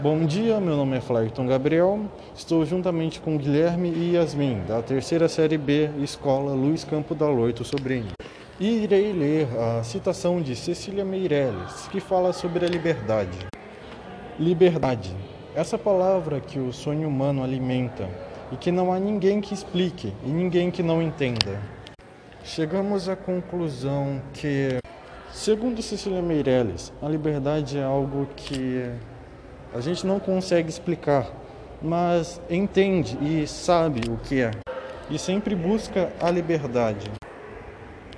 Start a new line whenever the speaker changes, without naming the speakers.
Bom dia, meu nome é Flairton Gabriel. Estou juntamente com Guilherme e Yasmin, da terceira série B, Escola Luiz Campo da Loito Sobrinho. E irei ler a citação de Cecília Meirelles, que fala sobre a liberdade. Liberdade. Essa palavra que o sonho humano alimenta e que não há ninguém que explique e ninguém que não entenda. Chegamos à conclusão que, segundo Cecília Meirelles, a liberdade é algo que a gente não consegue explicar, mas entende e sabe o que é. E sempre busca a liberdade.